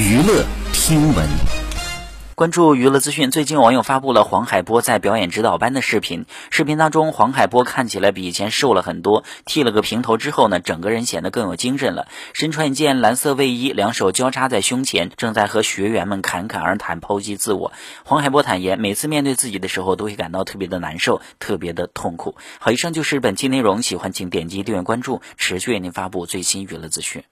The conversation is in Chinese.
娱乐听闻。关注娱乐资讯最近网友发布了黄海波在表演指导班的视频。视频当中黄海波看起来比以前瘦了很多剃了个平头之后呢整个人显得更有精神了。身穿一件蓝色卫衣两手交叉在胸前正在和学员们侃侃而谈剖析自我。黄海波坦言每次面对自己的时候都会感到特别的难受特别的痛苦。好以上就是本期内容喜欢请点击订阅关注持续为您发布最新娱乐资讯。